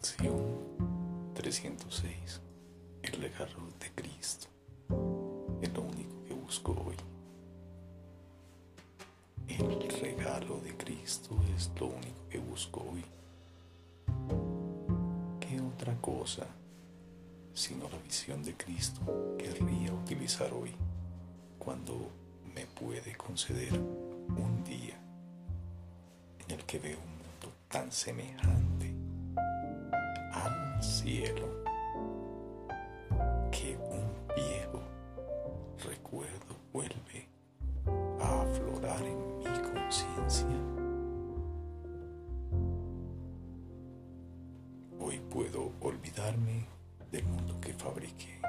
306. El regalo de Cristo es lo único que busco hoy. El regalo de Cristo es lo único que busco hoy. ¿Qué otra cosa sino la visión de Cristo querría utilizar hoy cuando me puede conceder un día en el que veo un mundo tan semejante Hoy puedo olvidarme del mundo que fabriqué.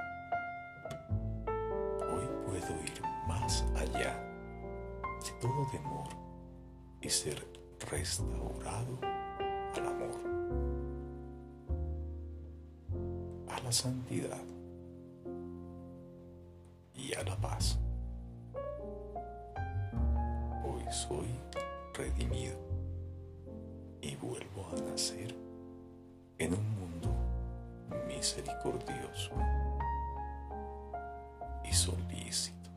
Hoy puedo ir más allá de todo temor y ser restaurado al amor, a la santidad y a la paz. Hoy soy redimido y vuelvo a nacer en un mundo misericordioso y solícito,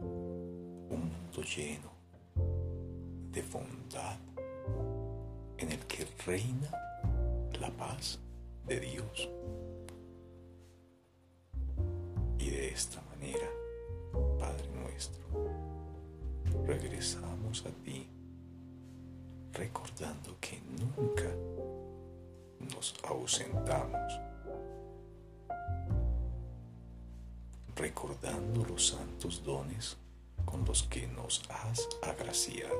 un mundo lleno de bondad en el que reina la paz de Dios. Y de esta manera, Padre nuestro, regresamos a ti, recordando que nunca ausentamos, recordando los santos dones con los que nos has agraciado.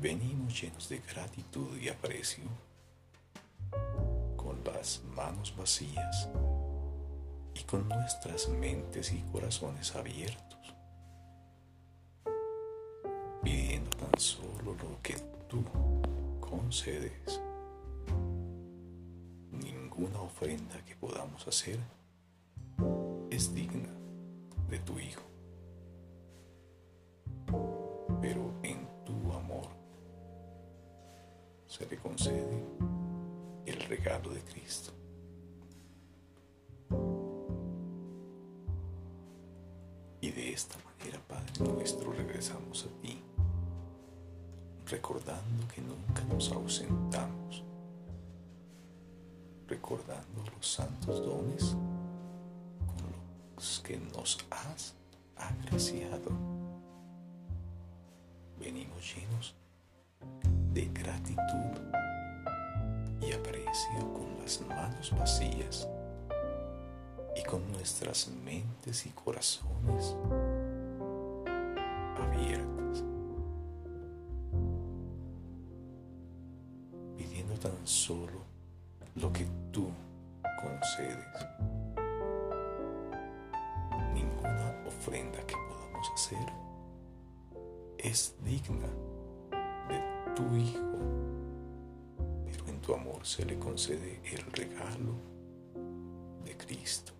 Venimos llenos de gratitud y aprecio, con las manos vacías y con nuestras mentes y corazones abiertos, pidiendo tan solo lo que tú concedes. Ninguna ofrenda que podamos hacer es digna de tu Hijo. Pero en tu amor se le concede el regalo de Cristo. Y de esta manera, Padre nuestro, regresamos a ti recordando que nunca nos ausentamos, recordando los santos dones con los que nos has agraciado. Venimos llenos de gratitud y aprecio con las manos vacías y con nuestras mentes y corazones tan solo lo que tú concedes. Ninguna ofrenda que podamos hacer es digna de tu Hijo, pero en tu amor se le concede el regalo de Cristo.